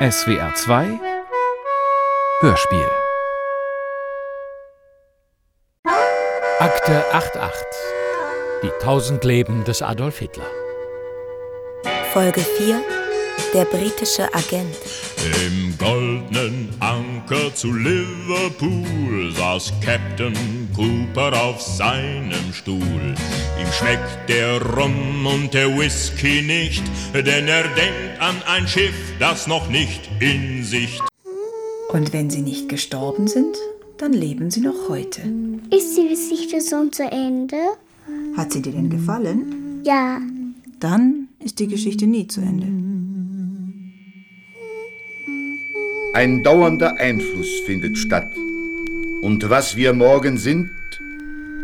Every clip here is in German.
SWR 2 Hörspiel. Akte 88 Die tausend Leben des Adolf Hitler. Folge 4 Der britische Agent. Im goldenen Anker zu Liverpool saß Captain Cooper auf seinem Stuhl. Ihm schmeckt der Rum und der Whisky nicht, denn er denkt an ein Schiff, das noch nicht in Sicht. Und wenn sie nicht gestorben sind, dann leben sie noch heute. Ist die Geschichte schon zu Ende? Hat sie dir denn gefallen? Ja. Dann ist die Geschichte nie zu Ende. Ein dauernder Einfluss findet statt. Und was wir morgen sind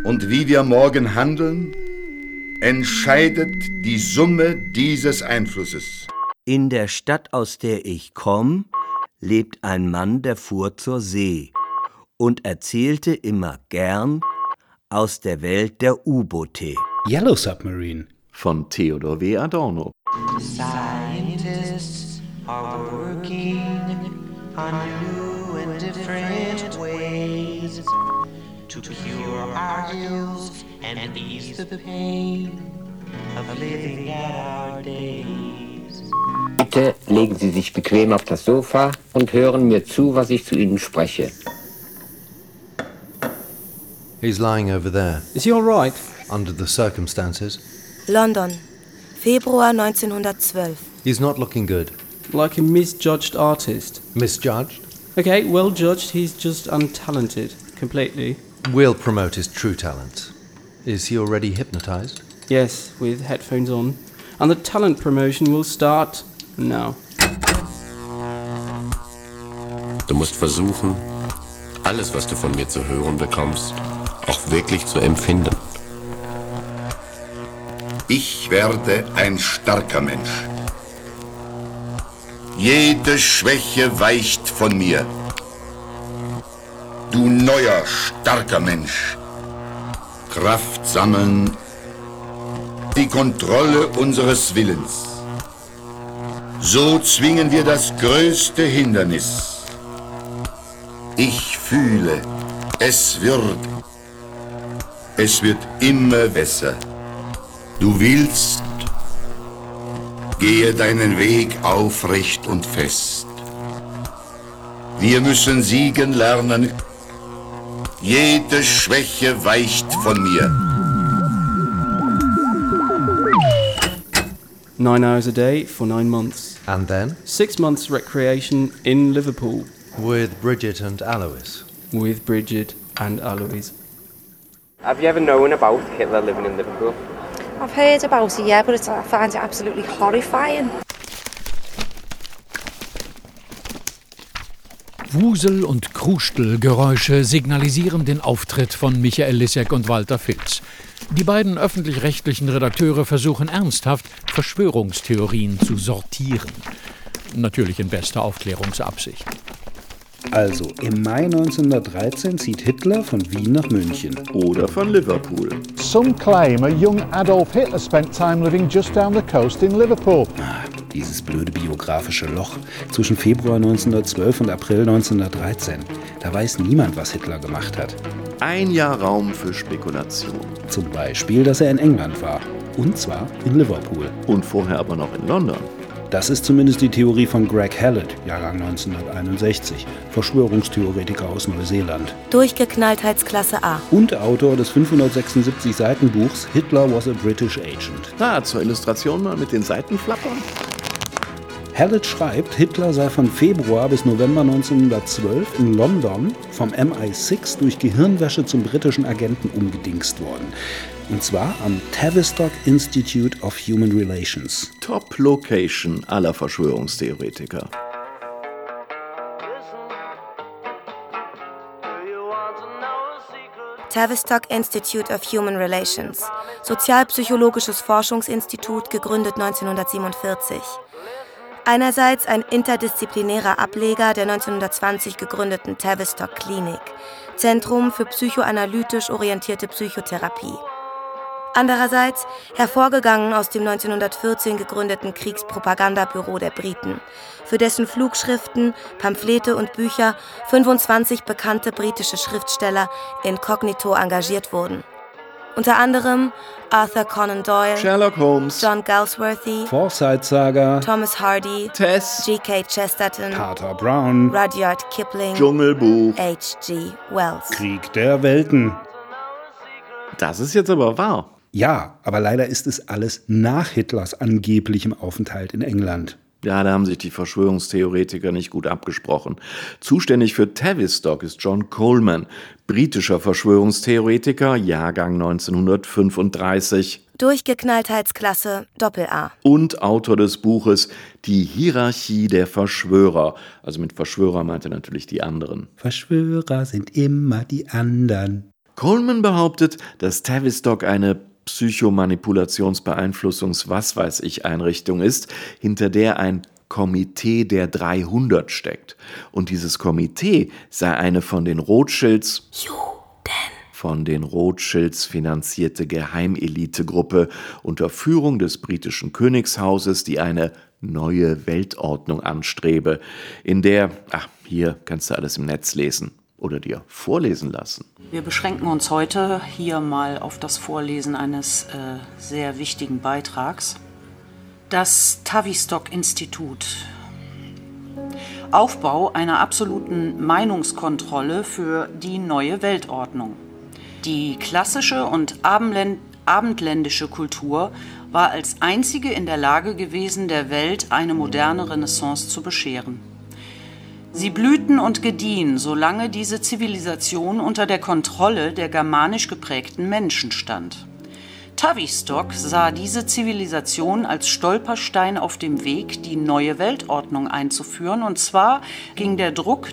und wie wir morgen handeln, entscheidet die Summe dieses Einflusses. In der Stadt, aus der ich komme, lebt ein Mann, der fuhr zur See und erzählte immer gern aus der Welt der U-Boote. Yellow Submarine von Theodor W. Adorno. Scientists are working on new our ills and ease the pain of living out our days. Bitte legen Sie sich bequem auf das Sofa und hören mir zu, was ich zu Ihnen spreche. He's lying over there. Is he all right? Under the circumstances. London, Februar 1912. He's not looking good. Like a misjudged artist. Misjudged? Okay, well judged, he's just untalented. Completely. We'll promote his true talents. Is he already hypnotized? Yes, with headphones on. And the talent promotion will start now. Du musst versuchen, alles, was du von mir zu hören bekommst, auch wirklich zu empfinden. Ich werde ein starker Mensch. Jede Schwäche weicht von mir. Du neuer, starker Mensch. Kraft sammeln, die Kontrolle unseres Willens. So zwingen wir das größte Hindernis. Ich fühle, es wird, es wird immer besser. Du willst, gehe deinen Weg aufrecht und fest. Wir müssen siegen lernen. Jede Schwäche weicht von mir. Nine hours a day for nine months. And then? Six months recreation in Liverpool. With Bridget and Alois. With Bridget and Alois. Have you ever known about Hitler living in Liverpool? I've heard about it, yeah, but it's, I find it absolutely horrifying. Wusel- und Krustelgeräusche signalisieren den Auftritt von Michael Lissek und Walter Filz. Die beiden öffentlich-rechtlichen Redakteure versuchen ernsthaft, Verschwörungstheorien zu sortieren. Natürlich in bester Aufklärungsabsicht. Also, im Mai 1913 zieht Hitler von Wien nach München. Oder von Liverpool. Some claim a young Adolf Hitler spent time living just down the coast in Liverpool. Dieses blöde biografische Loch zwischen Februar 1912 und April 1913. Da weiß niemand, was Hitler gemacht hat. Ein Jahr Raum für Spekulation. Zum Beispiel, dass er in England war. Und zwar in Liverpool. Und vorher aber noch in London. Das ist zumindest die Theorie von Greg Hallett, Jahrgang 1961, Verschwörungstheoretiker aus Neuseeland. Durchgeknalltheitsklasse A. Und Autor des 576 Seiten Buchs Hitler was a British Agent. Na, zur Illustration mal mit den Seitenflappern. Hallett schreibt, Hitler sei von Februar bis November 1912 in London vom MI6 durch Gehirnwäsche zum britischen Agenten umgedingst worden. Und zwar am Tavistock Institute of Human Relations. Top Location aller Verschwörungstheoretiker. Tavistock Institute of Human Relations, sozialpsychologisches Forschungsinstitut, gegründet 1947. Einerseits ein interdisziplinärer Ableger der 1920 gegründeten Tavistock Klinik, Zentrum für psychoanalytisch orientierte Psychotherapie. Andererseits hervorgegangen aus dem 1914 gegründeten Kriegspropagandabüro der Briten, für dessen Flugschriften, Pamphlete und Bücher 25 bekannte britische Schriftsteller inkognito engagiert wurden. Unter anderem Arthur Conan Doyle, Sherlock Holmes, John Galsworthy, Forsyth Saga, Thomas Hardy, Tess, G.K. Chesterton, Carter Brown, Rudyard Kipling, Dschungelbuch, H.G. Wells. Krieg der Welten. Das ist jetzt aber wahr. Ja, aber leider ist es alles nach Hitlers angeblichem Aufenthalt in England. Ja, da haben sich die Verschwörungstheoretiker nicht gut abgesprochen. Zuständig für Tavistock ist John Coleman, britischer Verschwörungstheoretiker, Jahrgang 1935. Durchgeknalltheitsklasse Doppel-A. Und Autor des Buches Die Hierarchie der Verschwörer. Also mit Verschwörer meint er natürlich die anderen. Verschwörer sind immer die anderen. Coleman behauptet, dass Tavistock eine Psychomanipulationsbeeinflussungs-was weiß ich Einrichtung ist, hinter der ein Komitee der 300 steckt. Und dieses Komitee sei eine von den Rothschilds von den Rothschilds finanzierte Geheimelitegruppe unter Führung des britischen Königshauses, die eine neue Weltordnung anstrebe, in der, ach, hier kannst du alles im Netz lesen oder dir vorlesen lassen. Wir beschränken uns heute hier mal auf das Vorlesen eines äh, sehr wichtigen Beitrags. Das Tavistock-Institut. Aufbau einer absoluten Meinungskontrolle für die neue Weltordnung. Die klassische und abendländische Kultur war als einzige in der Lage gewesen, der Welt eine moderne Renaissance zu bescheren. Sie blühten und gediehen, solange diese Zivilisation unter der Kontrolle der germanisch geprägten Menschen stand. Tavistock sah diese Zivilisation als Stolperstein auf dem Weg, die neue Weltordnung einzuführen, und zwar ging der Druck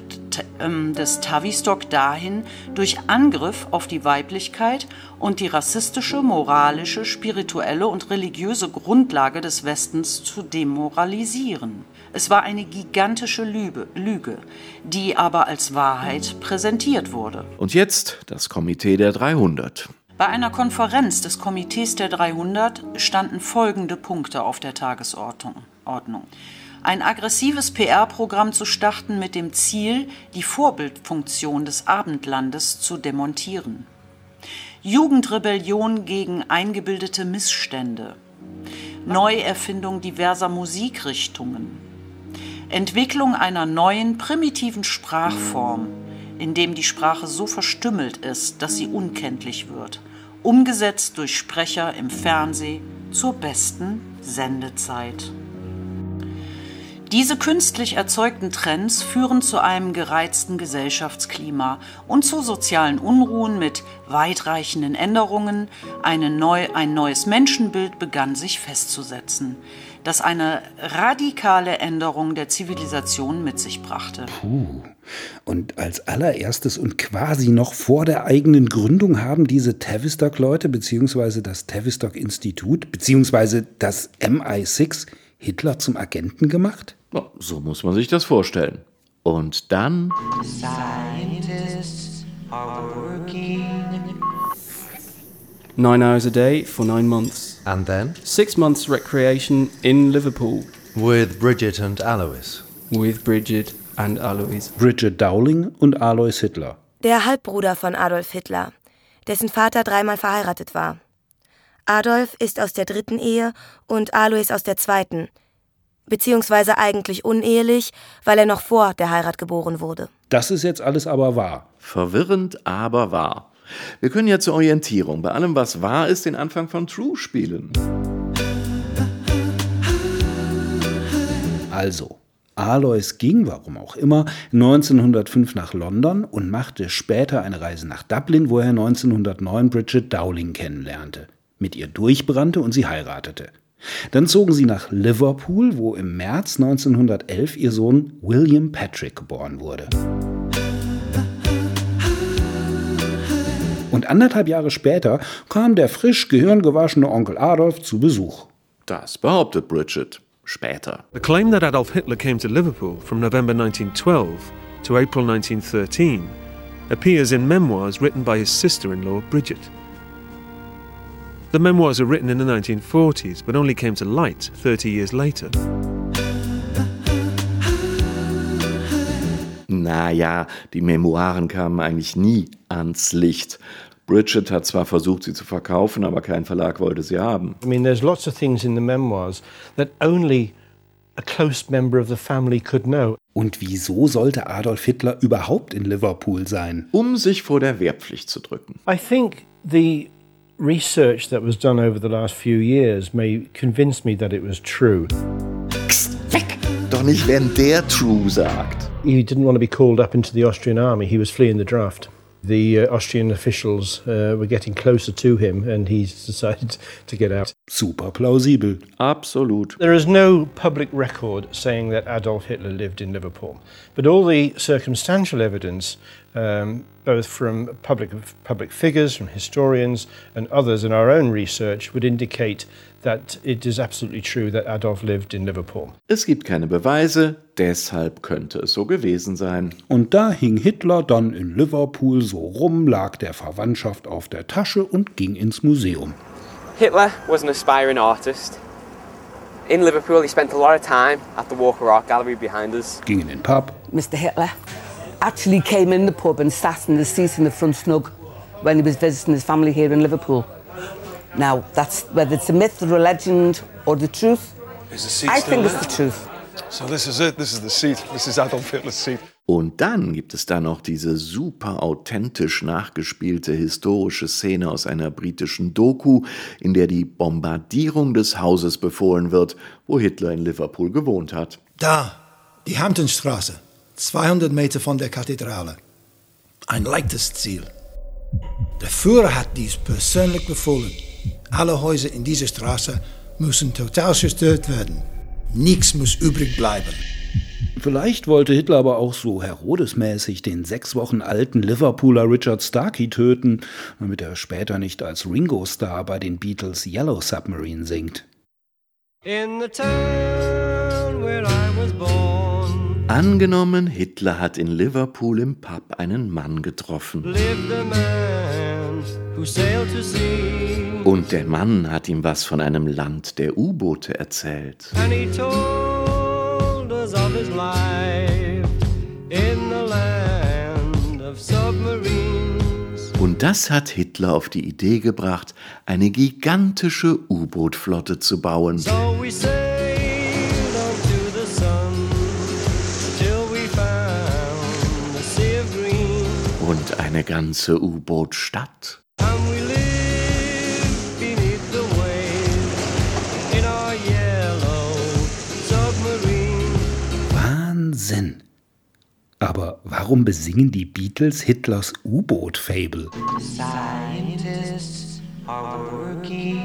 ähm, des Tavistock dahin, durch Angriff auf die Weiblichkeit und die rassistische, moralische, spirituelle und religiöse Grundlage des Westens zu demoralisieren. Es war eine gigantische Lüge, Lüge, die aber als Wahrheit präsentiert wurde. Und jetzt das Komitee der 300. Bei einer Konferenz des Komitees der 300 standen folgende Punkte auf der Tagesordnung. Ein aggressives PR-Programm zu starten mit dem Ziel, die Vorbildfunktion des Abendlandes zu demontieren. Jugendrebellion gegen eingebildete Missstände. Neuerfindung diverser Musikrichtungen. Entwicklung einer neuen primitiven Sprachform, in dem die Sprache so verstümmelt ist, dass sie unkenntlich wird umgesetzt durch Sprecher im Fernsehen zur besten Sendezeit. Diese künstlich erzeugten Trends führen zu einem gereizten Gesellschaftsklima und zu sozialen Unruhen mit weitreichenden Änderungen. Neu, ein neues Menschenbild begann sich festzusetzen das eine radikale Änderung der Zivilisation mit sich brachte. Puh. Und als allererstes und quasi noch vor der eigenen Gründung haben diese Tavistock-Leute beziehungsweise das Tavistock-Institut beziehungsweise das MI6 Hitler zum Agenten gemacht? So muss man sich das vorstellen. Und dann... Scientists are working Nine hours a day for nine months. And then? Six months recreation in Liverpool. With Bridget and Alois. With Bridget and Alois. Bridget Dowling und Alois Hitler. Der Halbbruder von Adolf Hitler, dessen Vater dreimal verheiratet war. Adolf ist aus der dritten Ehe und Alois aus der zweiten, beziehungsweise eigentlich unehelich, weil er noch vor der Heirat geboren wurde. Das ist jetzt alles aber wahr. Verwirrend, aber wahr. Wir können ja zur Orientierung bei allem, was wahr ist, den Anfang von True spielen. Also, Alois ging, warum auch immer, 1905 nach London und machte später eine Reise nach Dublin, wo er 1909 Bridget Dowling kennenlernte, mit ihr durchbrannte und sie heiratete. Dann zogen sie nach Liverpool, wo im März 1911 ihr Sohn William Patrick geboren wurde. Und anderthalb Jahre später kam der frisch gehirngewaschene Onkel Adolf zu Besuch. Das behauptet Bridget später. The claim that Adolf Hitler came to Liverpool from November 1912 to April 1913 appears in memoirs written by his sister-in-law Bridget. The memoirs were written in the 1940s, but only came to light 30 years later. Naja, die Memoiren kamen eigentlich nie ans Licht. Bridget hat zwar versucht, sie zu verkaufen, aber kein Verlag wollte sie haben. I mean, there's lots of things in the memoirs that only a close member of the family could know. Und wieso sollte Adolf Hitler überhaupt in Liverpool sein? Um sich vor der Wehrpflicht zu drücken. I think the research that was done over the last few years may convince me that it was true. Doch nicht, wenn der True sagt. He didn't want to be called up into the Austrian army. He was fleeing the draft. The uh, Austrian officials uh, were getting closer to him and he decided to get out. Super plausibel. Absolut. There is no public record saying that Adolf Hitler lived in Liverpool, but all the circumstantial evidence, um, both from public, public figures, from historians, and others in our own research, would indicate that it is absolutely true that Adolf lived in Liverpool. Es gibt keine Beweise, deshalb könnte es so gewesen sein. Und da hing Hitler dann in Liverpool so rum, lag der Verwandtschaft auf der Tasche und ging ins Museum. Hitler was an aspiring artist. In Liverpool, he spent a lot of time at the Walker Art Gallery behind us. Ging in den Pub. Mr. Hitler actually came in the pub and sat in the seat in the front snug when he was visiting his family here in Liverpool. Now, that's whether it's a myth or a legend or the truth. Is the seat I think it's there? the truth. So this is it. This is the seat. This is Adolf Hitler's seat. Und dann gibt es da noch diese super authentisch nachgespielte historische Szene aus einer britischen Doku, in der die Bombardierung des Hauses befohlen wird, wo Hitler in Liverpool gewohnt hat. Da, die Hamptonstraße, 200 Meter von der Kathedrale. Ein leichtes Ziel. Der Führer hat dies persönlich befohlen. Alle Häuser in dieser Straße müssen total zerstört werden. Nichts muss übrig bleiben. Vielleicht wollte Hitler aber auch so Herodesmäßig den sechs Wochen alten Liverpooler Richard Starkey töten, damit er später nicht als Ringo-Star bei den Beatles Yellow Submarine singt. In the town where I was born Angenommen, Hitler hat in Liverpool im Pub einen Mann getroffen. Und der Mann hat ihm was von einem Land der U-Boote erzählt. Und das hat Hitler auf die Idee gebracht, eine gigantische U-Boot-Flotte zu bauen. So Und eine ganze U-Boot-Stadt. Wahnsinn. Aber warum besingen die Beatles Hitlers U-Boot-Fable? Scientists are working.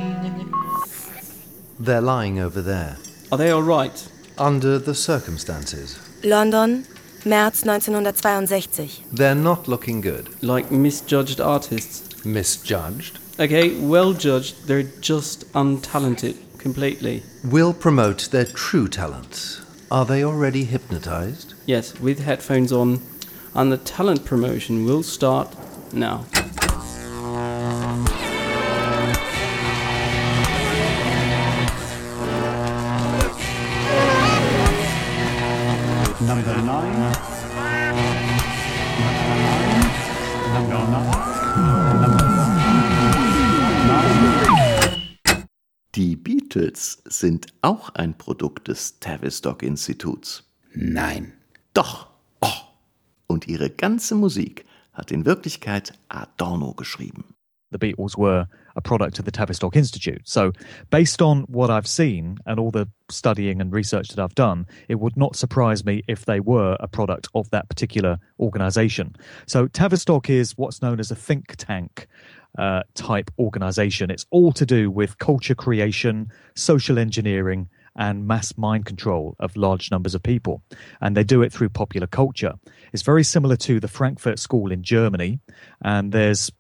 They're lying over there. Are they all right? Under the circumstances. London, März 1962. They're not looking good. Like misjudged artists. Misjudged? Okay, well judged, they're just untalented completely. We'll promote their true talents. Are they already hypnotized? Yes, with headphones on, and the talent promotion will start now. Beatles sind auch ein Produkt des Tavistock-Instituts. Nein. Doch. Oh. Und ihre ganze Musik hat in Wirklichkeit Adorno geschrieben. the Beatles were a product of the Tavistock Institute. So, based on what I've seen and all the studying and research that I've done, it would not surprise me if they were a product of that particular organization. So, Tavistock is what's known as a think tank. Uh, type organization. It's all to do with culture creation, social engineering, and mass mind control of large numbers of people. And they do it through popular culture. It's very similar to the Frankfurt School in Germany. And there's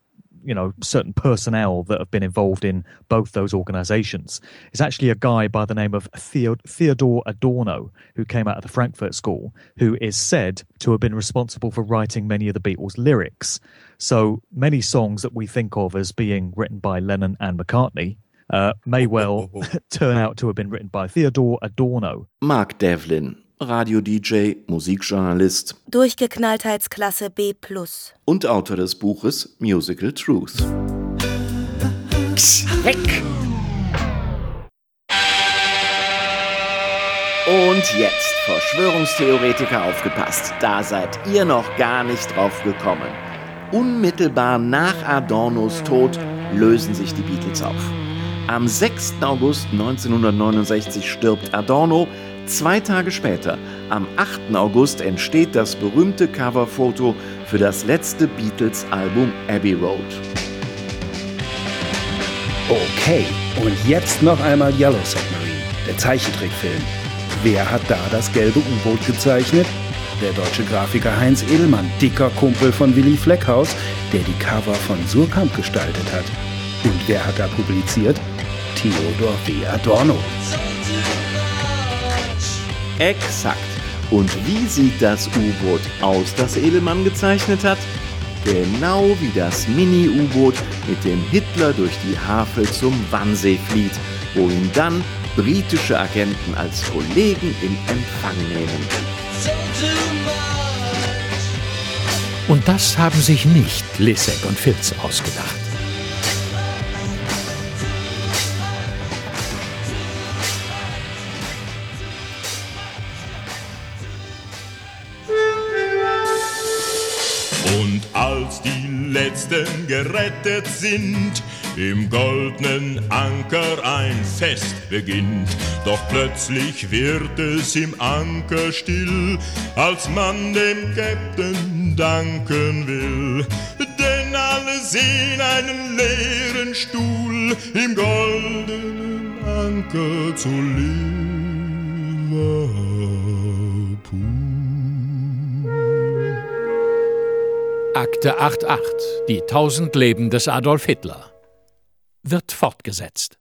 you know, certain personnel that have been involved in both those organizations. It's actually a guy by the name of Theo- Theodore Adorno, who came out of the Frankfurt School, who is said to have been responsible for writing many of the Beatles' lyrics. So many songs that we think of as being written by Lennon and McCartney uh, may well turn out to have been written by Theodore Adorno. Mark Devlin, Radio-DJ, Musikjournalist Durchgeknalltheitsklasse B+. und Autor des Buches Musical Truth. Weg! Und jetzt, Verschwörungstheoretiker aufgepasst, da seid ihr noch gar nicht drauf gekommen. Unmittelbar nach Adornos Tod lösen sich die Beatles auf. Am 6. August 1969 stirbt Adorno. Zwei Tage später, am 8. August, entsteht das berühmte Coverfoto für das letzte Beatles-Album Abbey Road. Okay, und jetzt noch einmal Yellow Submarine, der Zeichentrickfilm. Wer hat da das gelbe U-Boot gezeichnet? Der deutsche Grafiker Heinz Edelmann, dicker Kumpel von Willy Fleckhaus, der die Cover von Surkamp gestaltet hat. Und wer hat da publiziert? Theodor W. Adorno. Exakt. Und wie sieht das U-Boot aus, das Edelmann gezeichnet hat? Genau wie das Mini-U-Boot, mit dem Hitler durch die Havel zum Wannsee flieht, wo ihn dann britische Agenten als Kollegen in Empfang nehmen. Und das haben sich nicht Lissek und Filz ausgedacht. Letzten gerettet sind, im goldenen Anker ein Fest beginnt. Doch plötzlich wird es im Anker still, als man dem Captain danken will. Denn alle sehen einen leeren Stuhl im goldenen Anker zu Liverpool. Akte 88, die tausend Leben des Adolf Hitler, wird fortgesetzt.